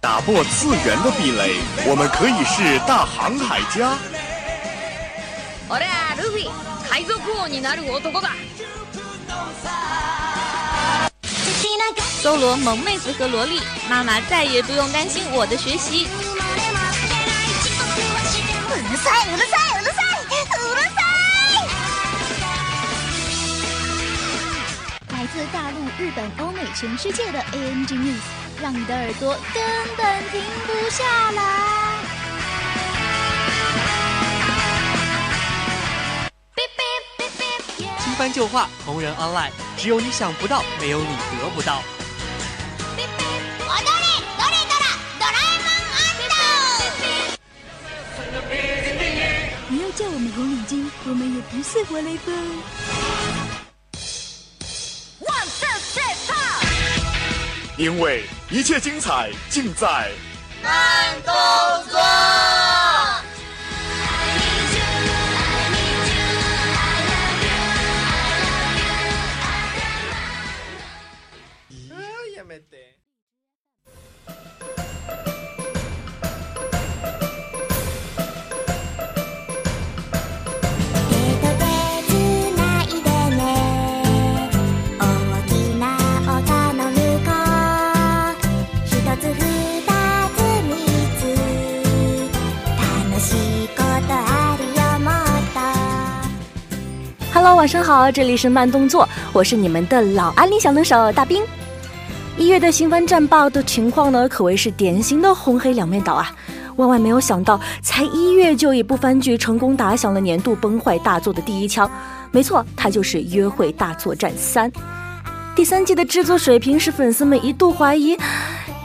打破次元的壁垒，我们可以是大航海家。俺はルフィ海賊王になる男だ搜罗萌妹子和萝莉，妈妈再也不用担心我的学习。うるさいうるさい 自大陆、日本、欧美、全世界的 ANG News，让你的耳朵根本停不下来。新番旧话，同人 online，只有你想不到，没有你得不到。踊れどれどらドラえもん不要叫我们红领巾，我们也不是活雷锋。 因为一切精彩尽在慢动晚上好，这里是慢动作，我是你们的老安利小能手大兵。一月的新番战报的情况呢，可谓是典型的红黑两面倒啊！万万没有想到，才一月就一部番剧成功打响了年度崩坏大作的第一枪。没错，它就是《约会大作战三》。第三季的制作水平使粉丝们一度怀疑，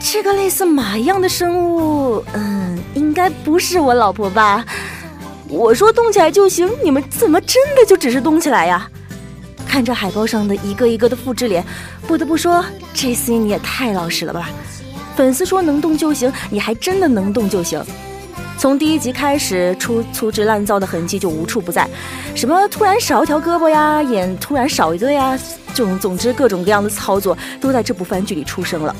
这个类似马一样的生物，嗯，应该不是我老婆吧？我说动起来就行，你们怎么真的就只是动起来呀？看着海报上的一个一个的复制脸，不得不说，这 C 你也太老实了吧！粉丝说能动就行，你还真的能动就行。从第一集开始，粗粗制滥造的痕迹就无处不在，什么突然少一条胳膊呀，眼突然少一个呀，总总之各种各样的操作都在这部番剧里出生了。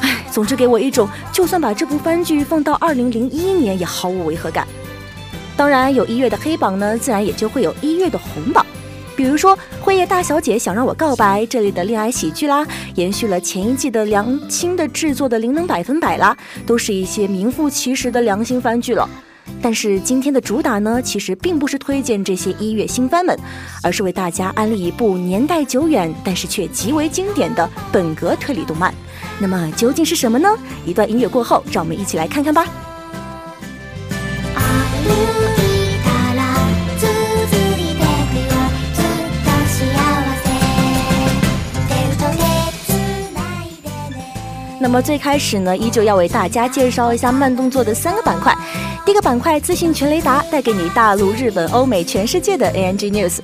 唉，总之给我一种就算把这部番剧放到二零零一年也毫无违和感。当然，有一月的黑榜呢，自然也就会有一月的红榜。比如说《辉夜大小姐想让我告白》这类的恋爱喜剧啦，延续了前一季的良心的制作的《灵能百分百》啦，都是一些名副其实的良心番剧了。但是今天的主打呢，其实并不是推荐这些一月新番们，而是为大家安利一部年代久远但是却极为经典的本格推理动漫。那么究竟是什么呢？一段音乐过后，让我们一起来看看吧。那么最开始呢，依旧要为大家介绍一下慢动作的三个板块。第一个板块资讯全雷达，带给你大陆、日本、欧美、全世界的 ANG News。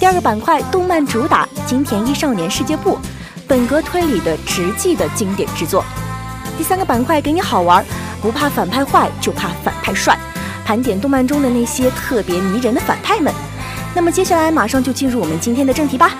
第二个板块动漫主打金田一少年世界部，本格推理的直记的经典之作。第三个板块给你好玩，不怕反派坏，就怕反派帅，盘点动漫中的那些特别迷人的反派们。那么接下来马上就进入我们今天的正题吧。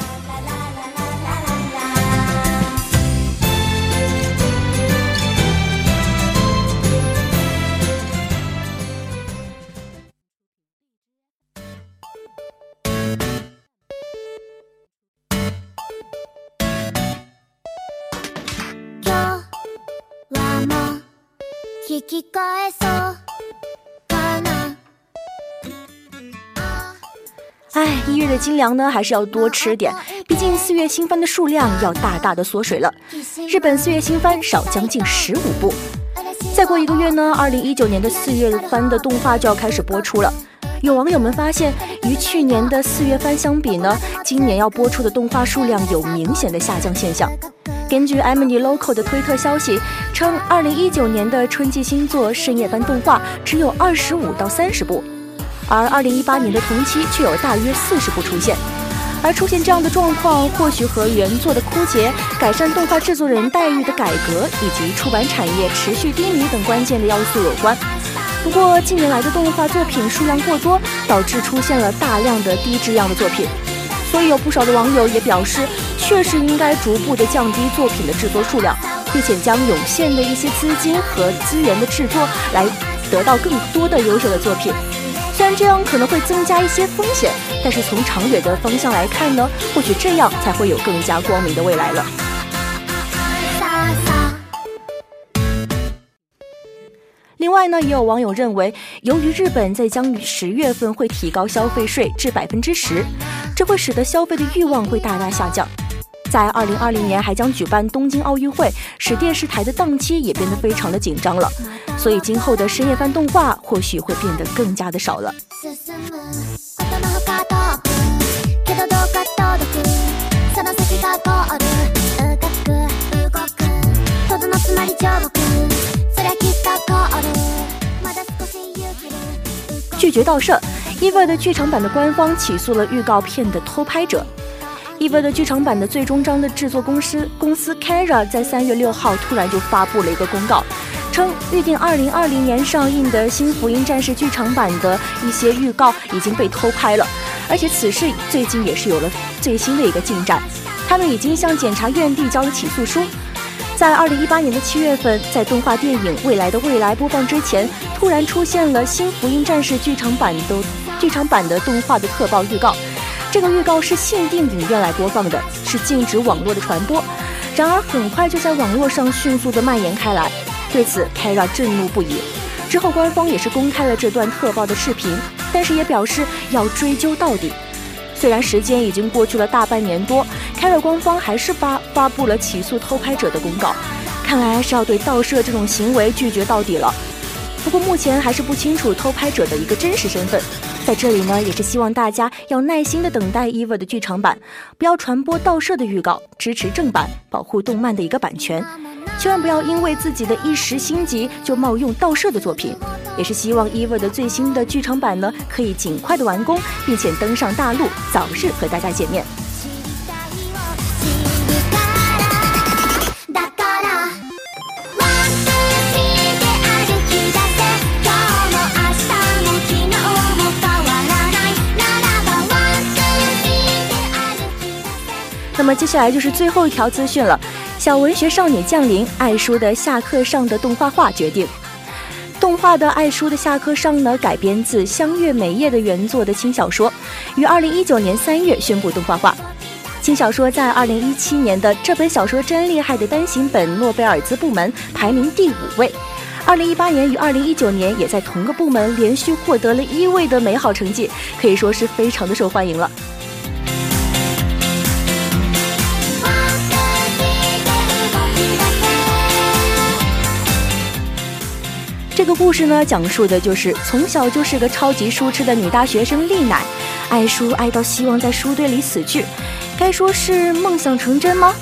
引き返そうかな哎，一月的精粮呢，还是要多吃点，毕竟四月新番的数量要大大的缩水了。日本四月新番少将近十五部，再过一个月呢，二零一九年的四月番的动画就要开始播出了。有网友们发现，与去年的四月番相比呢，今年要播出的动画数量有明显的下降现象。根据 Emily Local 的推特消息 称，二零一九年的春季新作深夜番动画只有二十五到三十部，而二零一八年的同期却有大约四十部出现。而出现这样的状况，或许和原作的枯竭、改善动画制作人待遇的改革以及出版产业持续低迷等关键的要素有关。不过近年来的动画作品数量过多，导致出现了大量的低质量的作品，所以有不少的网友也表示，确实应该逐步的降低作品的制作数量，并且将涌现的一些资金和资源的制作来得到更多的优秀的作品。虽然这样可能会增加一些风险，但是从长远的方向来看呢，或许这样才会有更加光明的未来了。另外呢，也有网友认为，由于日本在将于十月份会提高消费税至百分之十，这会使得消费的欲望会大大下降。在二零二零年还将举办东京奥运会，使电视台的档期也变得非常的紧张了，所以今后的深夜番动画或许会变得更加的少了。拒绝盗摄，EVA 的剧场版的官方起诉了预告片的偷拍者。EVA 的剧场版的最终章的制作公司公司 Kara 在三月六号突然就发布了一个公告，称预定二零二零年上映的新福音战士剧场版的一些预告已经被偷拍了，而且此事最近也是有了最新的一个进展，他们已经向检察院递交了起诉书。在二零一八年的七月份，在动画电影《未来的未来》播放之前，突然出现了《新福音战士》剧场版的剧场版的动画的特报预告。这个预告是限定影院来播放的，是禁止网络的传播。然而，很快就在网络上迅速的蔓延开来。对此，Kara 震怒不已。之后，官方也是公开了这段特报的视频，但是也表示要追究到底。虽然时间已经过去了大半年多，凯尔官方还是发发布了起诉偷拍者的公告，看来是要对盗摄这种行为拒绝到底了。不过目前还是不清楚偷拍者的一个真实身份。在这里呢，也是希望大家要耐心的等待 EVA 的剧场版，不要传播盗摄的预告，支持正版，保护动漫的一个版权。千万不要因为自己的一时心急就冒用盗摄的作品。也是希望 EVA 的最新的剧场版呢，可以尽快的完工，并且登上大陆，早日和大家见面。么接下来就是最后一条资讯了，小文学少女降临，爱书的下课上的动画化决定。动画的《爱书的下课上》呢，改编自香月美叶的原作的轻小说，于二零一九年三月宣布动画化。轻小说在二零一七年的这本小说真厉害的单行本诺贝尔兹部门排名第五位，二零一八年与二零一九年也在同个部门连续获得了一位的美好成绩，可以说是非常的受欢迎了。这个故事呢，讲述的就是从小就是个超级书痴的女大学生丽乃，爱书爱到希望在书堆里死去，该说是梦想成真吗？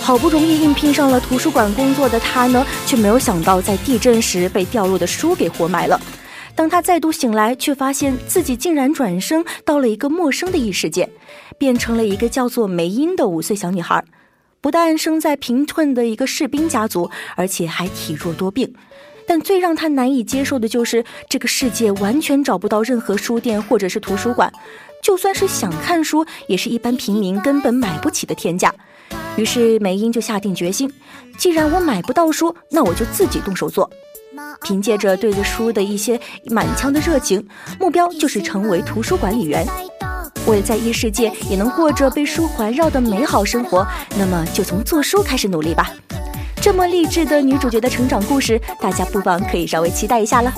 好不容易应聘上了图书馆工作的她呢，却没有想到在地震时被掉落的书给活埋了。当她再度醒来，却发现自己竟然转生到了一个陌生的异世界，变成了一个叫做梅英的五岁小女孩。不但生在贫困的一个士兵家族，而且还体弱多病。但最让他难以接受的就是，这个世界完全找不到任何书店或者是图书馆，就算是想看书，也是一般平民根本买不起的天价。于是梅英就下定决心，既然我买不到书，那我就自己动手做。凭借着对着书的一些满腔的热情，目标就是成为图书管理员。为了在异世界也能过着被书环绕的美好生活，那么就从做书开始努力吧。这么励志的女主角的成长故事，大家不妨可以稍微期待一下了。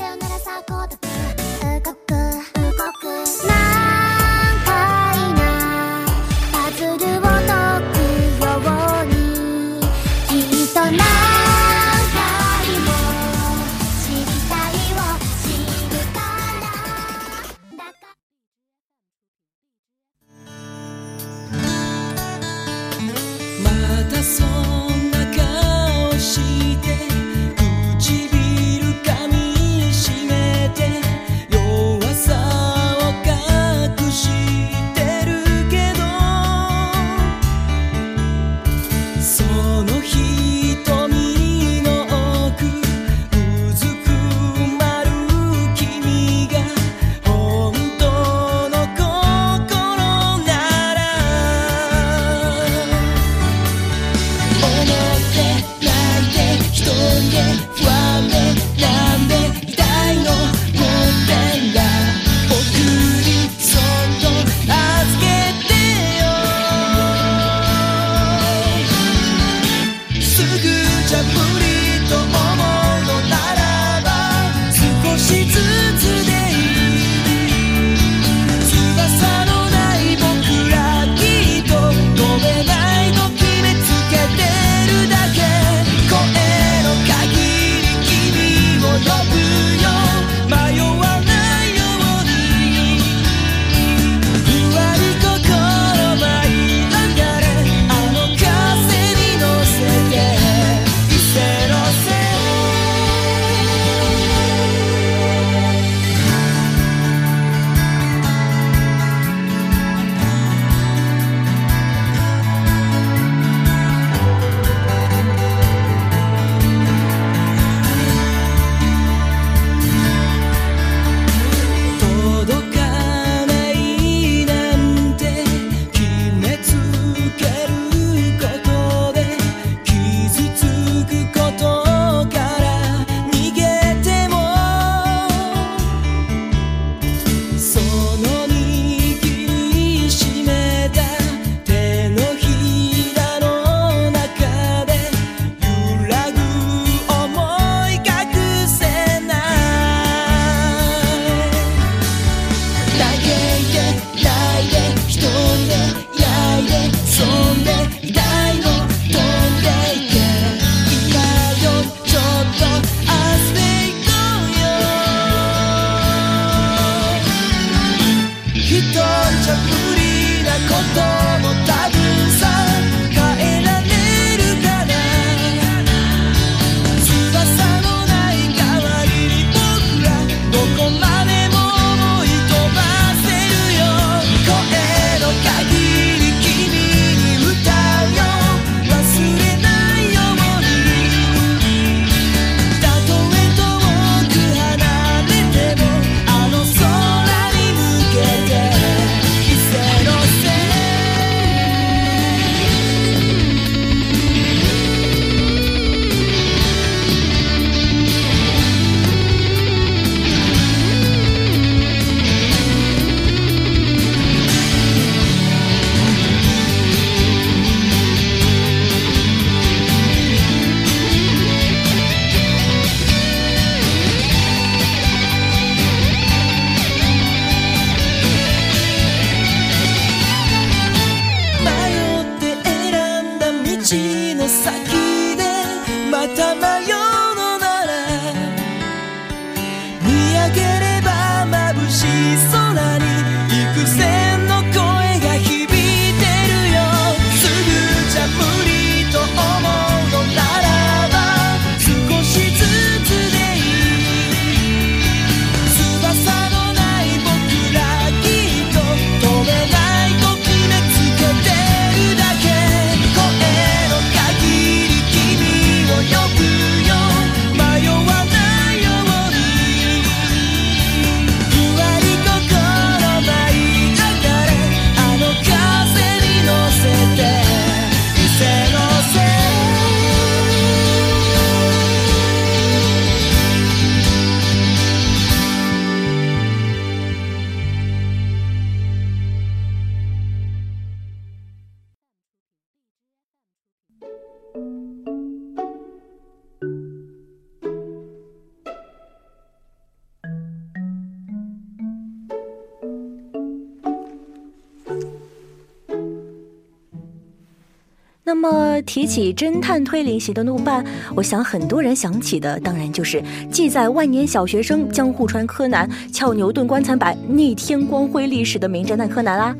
那么提起侦探推理型的怒办，我想很多人想起的当然就是记载万年小学生、江户川柯南、撬牛顿棺材板、逆天光辉历史的名侦探柯南啦。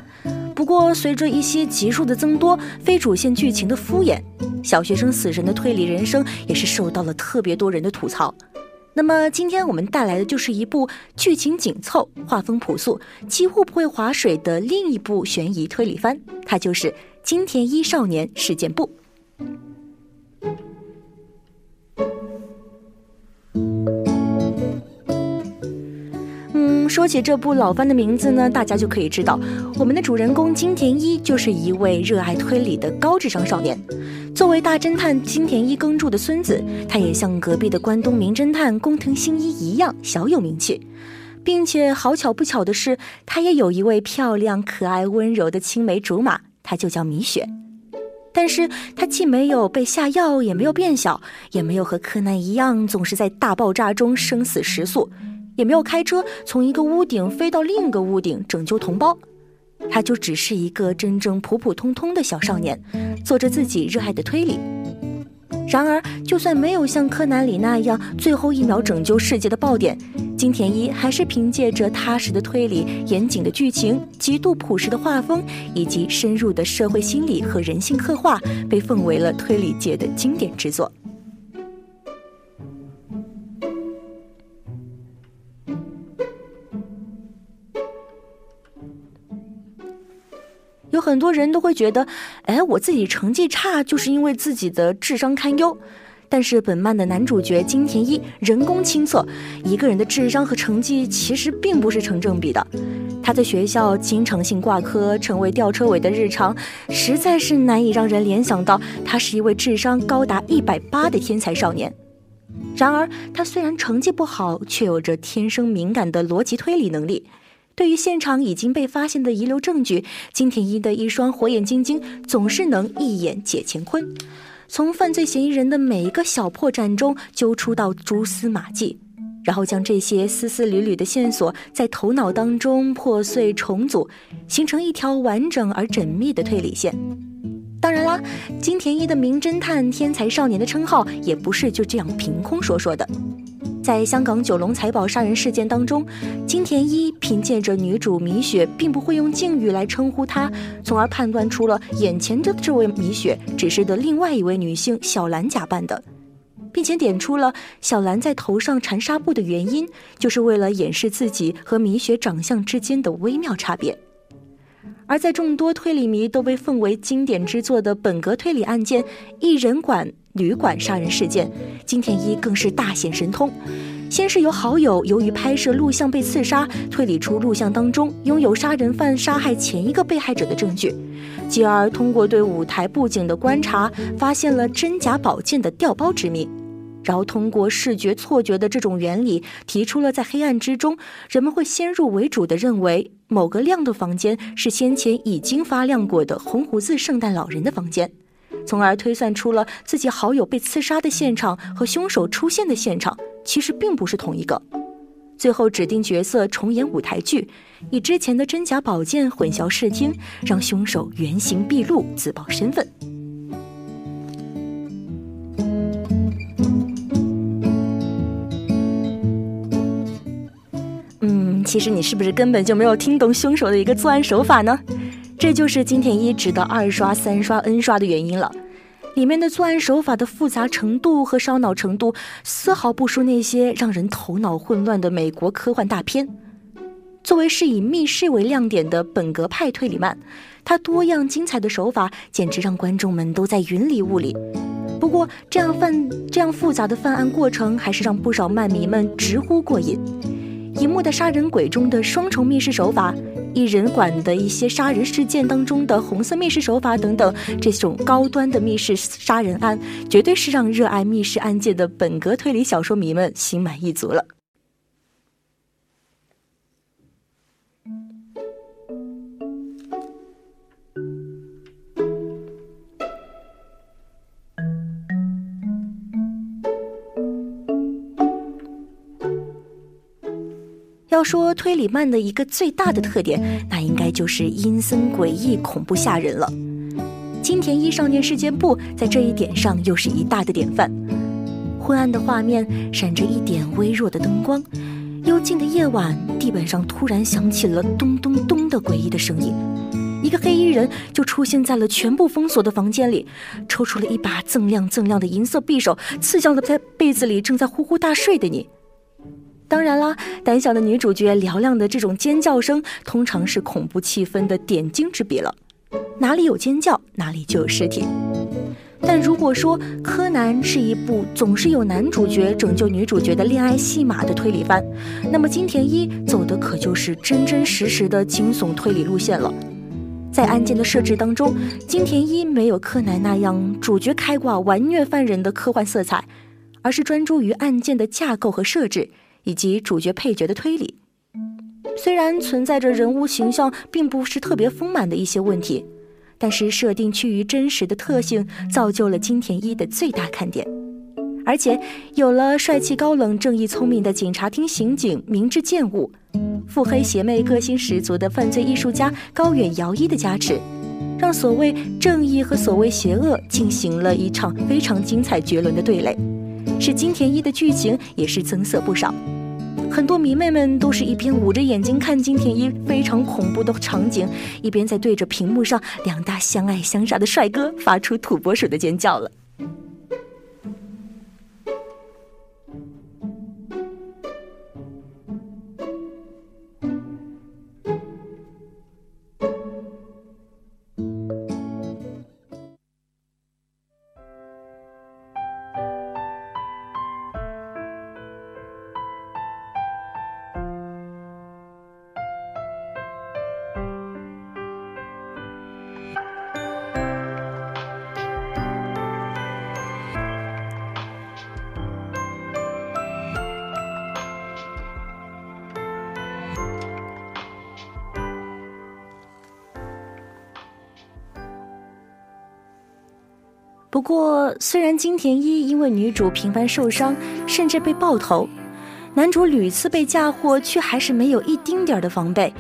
不过，随着一些集数的增多，非主线剧情的敷衍，小学生死神的推理人生也是受到了特别多人的吐槽。那么今天我们带来的就是一部剧情紧凑、画风朴素、几乎不会划水的另一部悬疑推理番，它就是《金田一少年事件簿》。嗯，说起这部老番的名字呢，大家就可以知道，我们的主人公金田一就是一位热爱推理的高智商少年。作为大侦探金田一耕助的孙子，他也像隔壁的关东名侦探工藤新一一样小有名气，并且好巧不巧的是，他也有一位漂亮、可爱、温柔的青梅竹马，他就叫米雪。但是他既没有被下药，也没有变小，也没有和柯南一样总是在大爆炸中生死时速，也没有开车从一个屋顶飞到另一个屋顶拯救同胞。他就只是一个真正普普通通的小少年，做着自己热爱的推理。然而，就算没有像柯南里那样最后一秒拯救世界的爆点，金田一还是凭借着踏实的推理、严谨的剧情、极度朴实的画风以及深入的社会心理和人性刻画，被奉为了推理界的经典之作。有很多人都会觉得，哎，我自己成绩差就是因为自己的智商堪忧。但是本漫的男主角金田一人工亲测，一个人的智商和成绩其实并不是成正比的。他在学校经常性挂科，成为吊车尾的日常，实在是难以让人联想到他是一位智商高达一百八的天才少年。然而，他虽然成绩不好，却有着天生敏感的逻辑推理能力。对于现场已经被发现的遗留证据，金田一的一双火眼金睛总是能一眼解乾坤，从犯罪嫌疑人的每一个小破绽中揪出到蛛丝马迹，然后将这些丝丝缕缕的线索在头脑当中破碎重组，形成一条完整而缜密的推理线。当然啦，金田一的名侦探、天才少年的称号也不是就这样凭空说说的。在香港九龙财宝杀人事件当中，金田一凭借着女主米雪并不会用敬语来称呼她，从而判断出了眼前的这位米雪只是的另外一位女性小兰假扮的，并且点出了小兰在头上缠纱布的原因，就是为了掩饰自己和米雪长相之间的微妙差别。而在众多推理迷都被奉为经典之作的本格推理案件——一人馆旅馆杀人事件，金田一更是大显神通。先是由好友由于拍摄录像被刺杀，推理出录像当中拥有杀人犯杀害前一个被害者的证据，继而通过对舞台布景的观察，发现了真假宝剑的调包之谜。然后通过视觉错觉的这种原理，提出了在黑暗之中，人们会先入为主的认为某个亮的房间是先前已经发亮过的红胡子圣诞老人的房间，从而推算出了自己好友被刺杀的现场和凶手出现的现场其实并不是同一个。最后指定角色重演舞台剧，以之前的真假宝剑混淆视听，让凶手原形毕露，自曝身份。其实你是不是根本就没有听懂凶手的一个作案手法呢？这就是金田一值得二刷、三刷、N 刷的原因了。里面的作案手法的复杂程度和烧脑程度，丝毫不输那些让人头脑混乱的美国科幻大片。作为是以密室为亮点的本格派推理漫，它多样精彩的手法简直让观众们都在云里雾里。不过，这样犯这样复杂的犯案过程，还是让不少漫迷们直呼过瘾。荧幕的杀人鬼中的双重密室手法，一人馆的一些杀人事件当中的红色密室手法等等，这种高端的密室杀人案，绝对是让热爱密室案件的本格推理小说迷们心满意足了。要说推理漫的一个最大的特点，那应该就是阴森诡异、恐怖吓人了。金田一少年事件簿在这一点上又是一大的典范。昏暗的画面闪着一点微弱的灯光，幽静的夜晚，地板上突然响起了咚咚咚的诡异的声音，一个黑衣人就出现在了全部封锁的房间里，抽出了一把锃亮锃亮的银色匕首，刺向了在被子里正在呼呼大睡的你。当然啦，胆小的女主角嘹亮的这种尖叫声，通常是恐怖气氛的点睛之笔了。哪里有尖叫，哪里就有尸体。但如果说柯南是一部总是有男主角拯救女主角的恋爱戏码的推理番，那么金田一走的可就是真真实实的惊悚推理路线了。在案件的设置当中，金田一没有柯南那样主角开挂玩虐犯人的科幻色彩，而是专注于案件的架构和设置。以及主角配角的推理，虽然存在着人物形象并不是特别丰满的一些问题，但是设定趋于真实的特性造就了金田一的最大看点。而且有了帅气高冷、正义聪明的警察厅刑警明智健悟，腹黑邪魅、个性十足的犯罪艺术家高远遥一的加持，让所谓正义和所谓邪恶进行了一场非常精彩绝伦的对垒，使金田一的剧情也是增色不少。很多迷妹们都是一边捂着眼睛看金田一非常恐怖的场景，一边在对着屏幕上两大相爱相杀的帅哥发出土拨鼠的尖叫了。不过，虽然金田一因为女主频繁受伤，甚至被爆头，男主屡次被嫁祸，却还是没有一丁点的防备，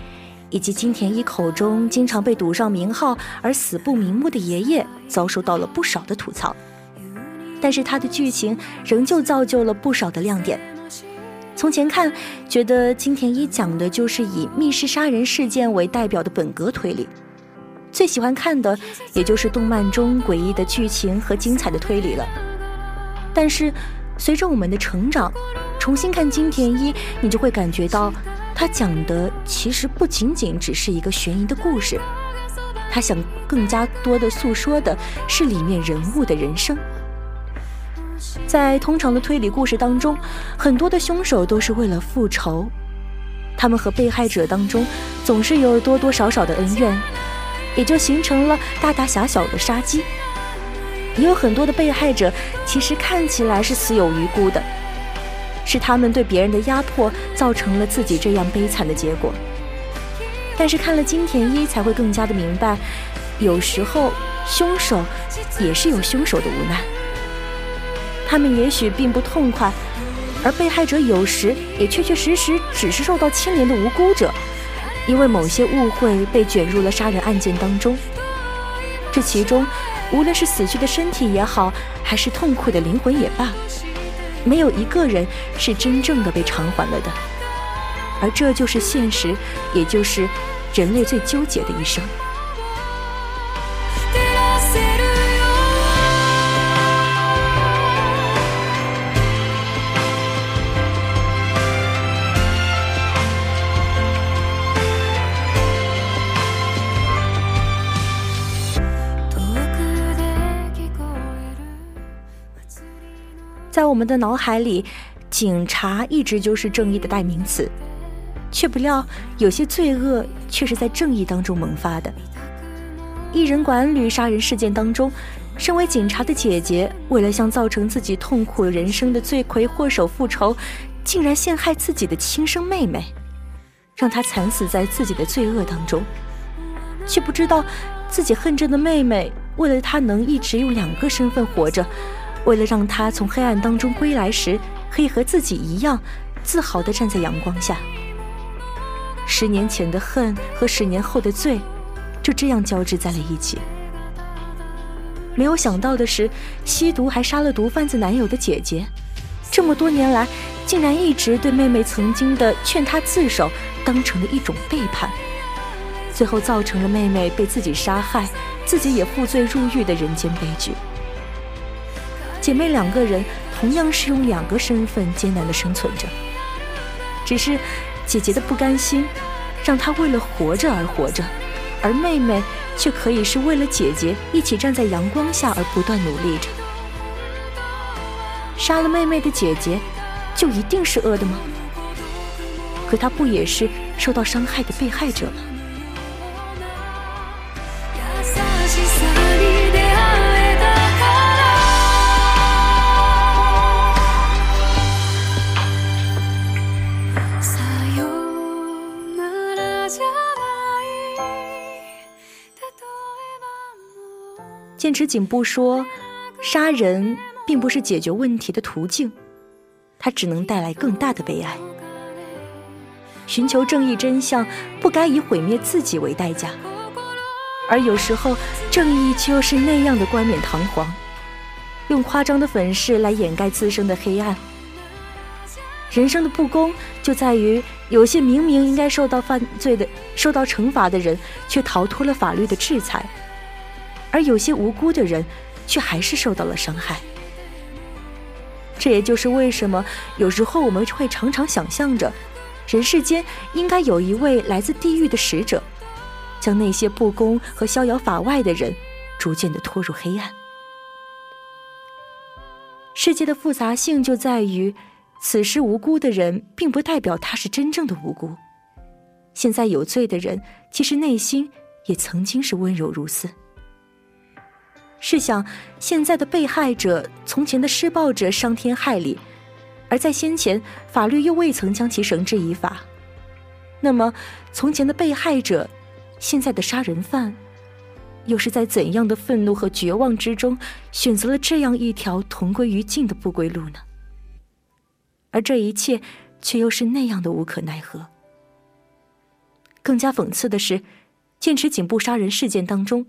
以及金田一口中经常被赌上名号而死不瞑目的爷爷，遭受到了不少的吐槽。但是他的剧情仍旧造就了不少的亮点。从前看，觉得金田一讲的就是以密室杀人事件为代表的本格推理。最喜欢看的，也就是动漫中诡异的剧情和精彩的推理了。但是，随着我们的成长，重新看金田一，你就会感觉到，他讲的其实不仅仅只是一个悬疑的故事，他想更加多的诉说的是里面人物的人生。在通常的推理故事当中，很多的凶手都是为了复仇，他们和被害者当中总是有多多少少的恩怨。也就形成了大大小小的杀机，也有很多的被害者其实看起来是死有余辜的，是他们对别人的压迫造成了自己这样悲惨的结果。但是看了金田一才会更加的明白，有时候凶手也是有凶手的无奈，他们也许并不痛快，而被害者有时也确确实实只是受到牵连的无辜者。因为某些误会被卷入了杀人案件当中，这其中，无论是死去的身体也好，还是痛苦的灵魂也罢，没有一个人是真正的被偿还了的。而这就是现实，也就是人类最纠结的一生。在我们的脑海里，警察一直就是正义的代名词，却不料有些罪恶却是在正义当中萌发的。艺人管理杀人事件当中，身为警察的姐姐，为了向造成自己痛苦人生的罪魁祸首复仇，竟然陷害自己的亲生妹妹，让她惨死在自己的罪恶当中，却不知道自己恨着的妹妹，为了她能一直用两个身份活着，为了让他从黑暗当中归来时，可以和自己一样自豪地站在阳光下。十年前的恨和十年后的罪，就这样交织在了一起。没有想到的是，吸毒还杀了毒贩子男友的姐姐，这么多年来，竟然一直对妹妹曾经的劝她自首当成了一种背叛，最后造成了妹妹被自己杀害，自己也负罪入狱的人间悲剧。姐妹两个人同样是用两个身份艰难的生存着，只是姐姐的不甘心，让她为了活着而活着，而妹妹却可以是为了姐姐一起站在阳光下而不断努力着。杀了妹妹的姐姐，就一定是恶的吗？可她不也是受到伤害的被害者吗？う剑持警部说，杀人并不是解决问题的途径，它只能带来更大的悲哀。寻求正义真相，不该以毁灭自己为代价，而有时候正义却又是那样的冠冕堂皇，用夸张的粉饰来掩盖自身的黑暗。人生的不公就在于，有些明明应该受到犯罪的、受到惩罚的人，却逃脱了法律的制裁。而有些无辜的人却还是受到了伤害。这也就是为什么有时候我们会常常想象着，人世间应该有一位来自地狱的使者，将那些不公和逍遥法外的人逐渐的拖入黑暗。世界的复杂性就在于，此时无辜的人，并不代表他是真正的无辜。现在有罪的人，其实内心也曾经是温柔如斯。试想，现在的被害者，从前的施暴者伤天害理，而在先前法律又未曾将其绳之以法。那么，从前的被害者，现在的杀人犯，又是在怎样的愤怒和绝望之中，选择了这样一条同归于尽的不归路呢？而这一切，却又是那样的无可奈何。更加讽刺的是，剑池警部杀人事件当中。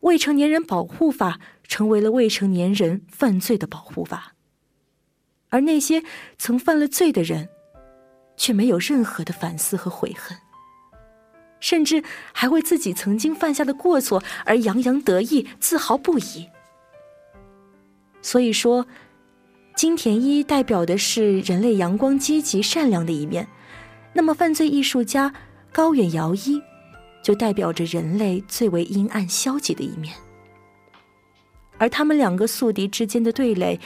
未成年人保护法成为了未成年人犯罪的保护法，而那些曾犯了罪的人，却没有任何的反思和悔恨，甚至还为自己曾经犯下的过错而洋洋得意、自豪不已。所以说，金田一代表的是人类阳光、积极、善良的一面，那么犯罪艺术家高远遥一。就代表着人类最为阴暗、消极的一面，而他们两个宿敌之间的对垒，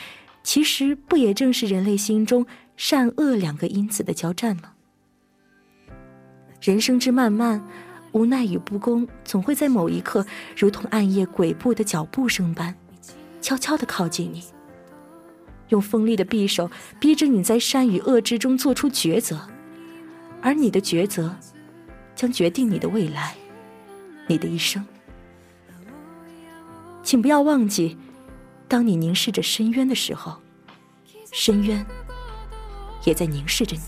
其实不也正是人类心中善恶两个因子的交战吗？人生之漫漫，无奈与不公总会在某一刻，如同暗夜鬼步的脚步声般，悄悄地靠近你，用锋利的匕首逼着你在善与恶之中做出抉择，而你的抉择。将决定你的未来，你的一生。请不要忘记，当你凝视着深渊的时候，深渊也在凝视着你。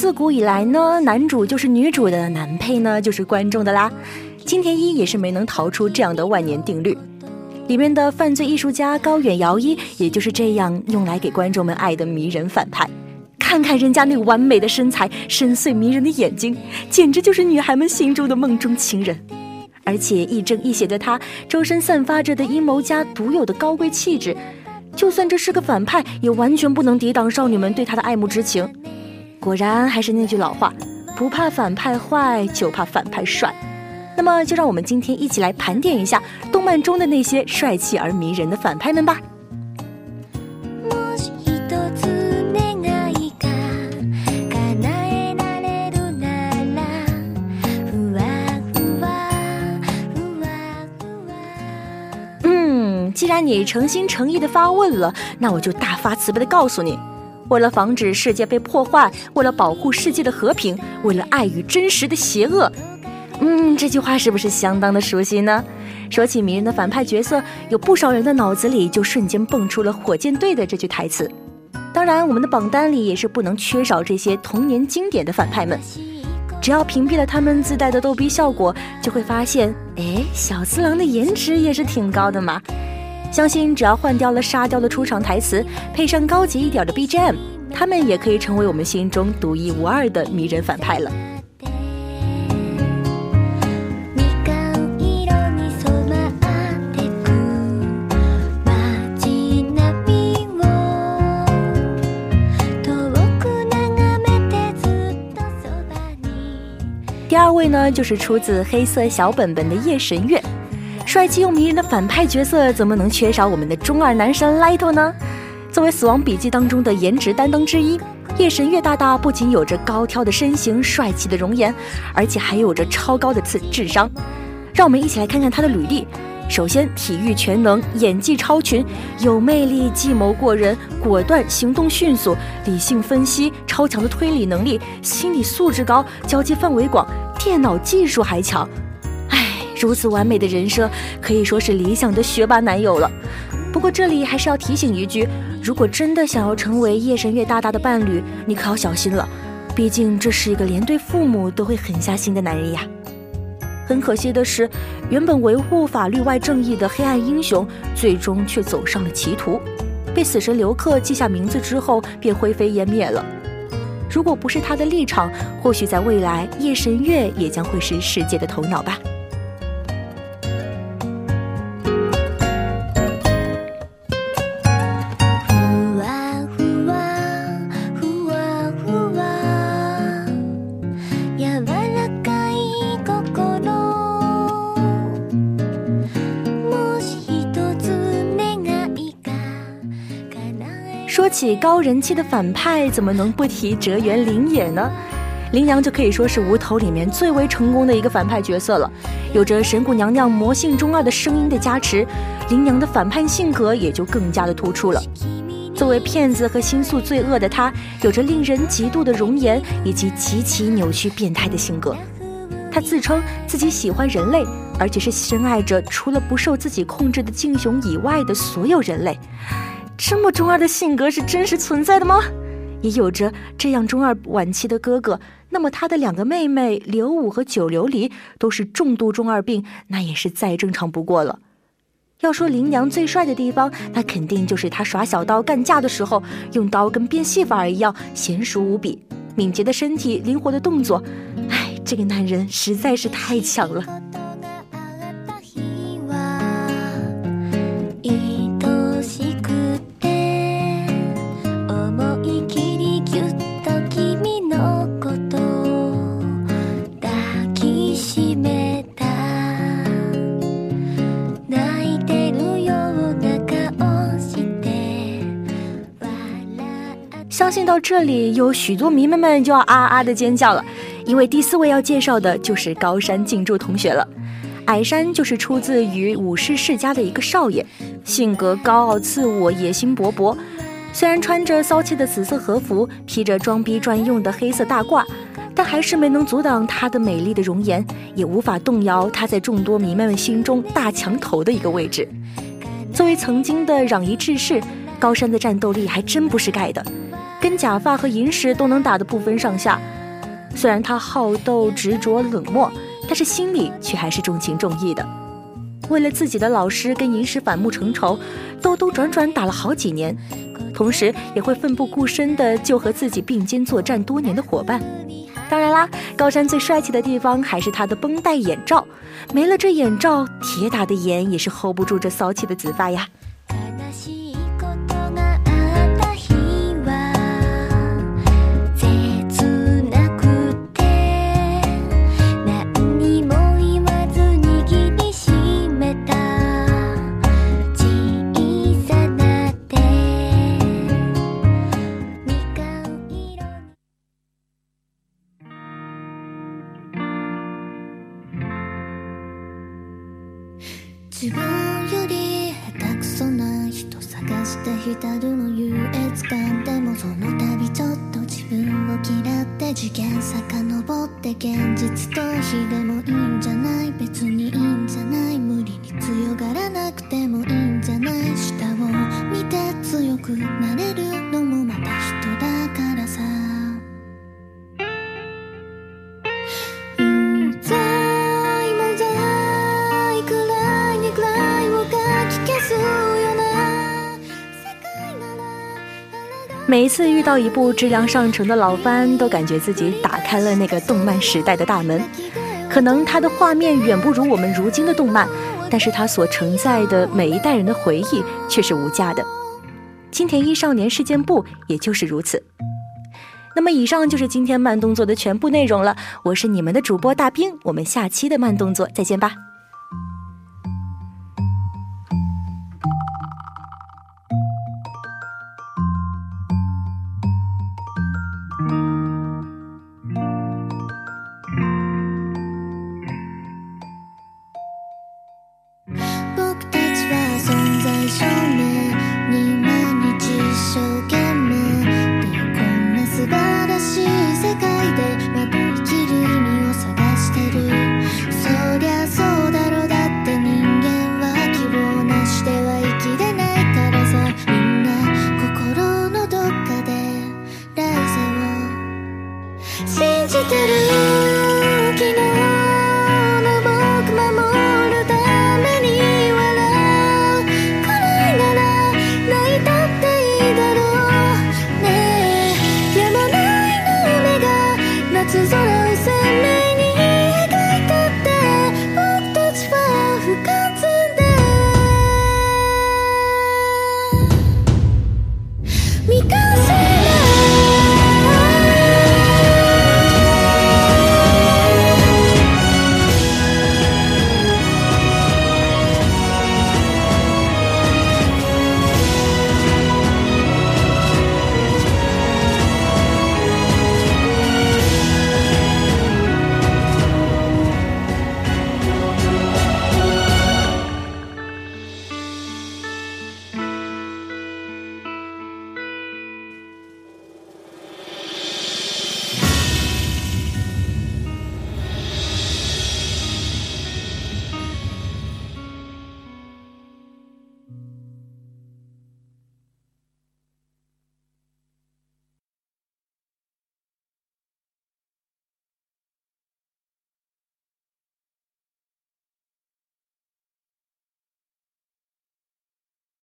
自古以来呢，男主就是女主的，男配呢就是观众的啦。金田一也是没能逃出这样的万年定律。里面的犯罪艺术家高远遥一，也就是这样用来给观众们爱的迷人反派。看看人家那完美的身材，深邃迷人的眼睛，简直就是女孩们心中的梦中情人。而且亦正亦邪的他，周身散发着的阴谋家独有的高贵气质，就算这是个反派，也完全不能抵挡少女们对他的爱慕之情。果然还是那句老话不怕反派坏就怕反派帅。那么就让我们今天一起来盘点一下动漫中的那些帅气而迷人的反派们吧。嗯既然你诚心诚意的发问了那我就大发慈悲的告诉你为了防止世界被破坏，为了保护世界的和平，为了爱与真实的邪恶，嗯，这句话是不是相当的熟悉呢？说起迷人的反派角色，有不少人的脑子里就瞬间蹦出了火箭队的这句台词。当然，我们的榜单里也是不能缺少这些童年经典的反派们。只要屏蔽了他们自带的逗逼效果，就会发现，哎，小次郎的颜值也是挺高的嘛。相信只要换掉了沙雕的出场台词，配上高级一点的 BGM，他们也可以成为我们心中独一无二的迷人反派了。みかん色に染まってく街並みを遠く眺めてずっとそばに第二位呢，就是出自黑色小本本的夜神月。 帅气又迷人的反派角色，怎么能缺少我们的中二男神 Light 呢？作为《死亡笔记》当中的颜值担当之一，夜神月大大不仅有着高挑的身形、帅气的容颜，而且还有着超高的智智商。让我们一起来看看他的履历。首先，体育全能，演技超群，有魅力，计谋过人，果断，行动迅速，理性分析，超强的推理能力，心理素质高，交际范围广，电脑技术还强。如此完美的人设，可以说是理想的学霸男友了。不过这里还是要提醒一句，如果真的想要成为夜神月大大的伴侣，你可要小心了，毕竟这是一个连对父母都会狠下心的男人呀。很可惜的是，原本维护法律外正义的黑暗英雄，最终却走上了歧途，被死神刘克记下名字之后便灰飞烟灭了。如果不是他的立场，或许在未来夜神月也将会是世界的头脑吧。起高人气的反派，怎么能不提哲原绫也呢？羚羊就可以说是无头里面最为成功的一个反派角色了，有着神谷娘娘魔性中二的声音的加持，羚羊的反叛性格也就更加的突出了。作为骗子和心宿罪恶的她，有着令人嫉妒的容颜以及极其扭曲变态的性格。她自称自己喜欢人类，而且是深爱着除了不受自己控制的敬雄以外的所有人类。这么中二的性格是真实存在的吗？也有着这样中二晚期的哥哥，那么他的两个妹妹刘武和九琉璃都是重度中二病，那也是再正常不过了。要说林娘最帅的地方，那肯定就是他耍小刀干架的时候，用刀跟变戏法一样娴熟无比，敏捷的身体，灵活的动作，哎，这个男人实在是太强了。相信到这里，有许多迷妹们就要啊啊的尖叫了，因为第四位要介绍的就是高山静柱同学了。矮山就是出自于武士世家的一个少爷，性格高傲自我，野心勃勃。虽然穿着骚气的紫色和服，披着装逼专用的黑色大褂，但还是没能阻挡他的美丽的容颜，也无法动摇他在众多迷妹们心中大墙头的一个位置。作为曾经的攘夷志士，高山的战斗力还真不是盖的，跟假发和银石都能打得不分上下。虽然他好斗、执着、冷漠，但是心里却还是重情重义的。为了自己的老师跟银石反目成仇，兜兜转转打了好几年，同时也会奋不顾身的救和自己并肩作战多年的伙伴。当然啦，高山最帅气的地方还是他的绷带眼罩，没了这眼罩，铁打的眼也是 hold 不住这骚气的紫发呀。again. 每次遇到一部质量上乘的老番，都感觉自己打开了那个动漫时代的大门。可能它的画面远不如我们如今的动漫，但是它所承载的每一代人的回忆却是无价的。金田一少年事件簿也就是如此。那么以上就是今天慢动作的全部内容了，我是你们的主播大兵，我们下期的慢动作再见吧。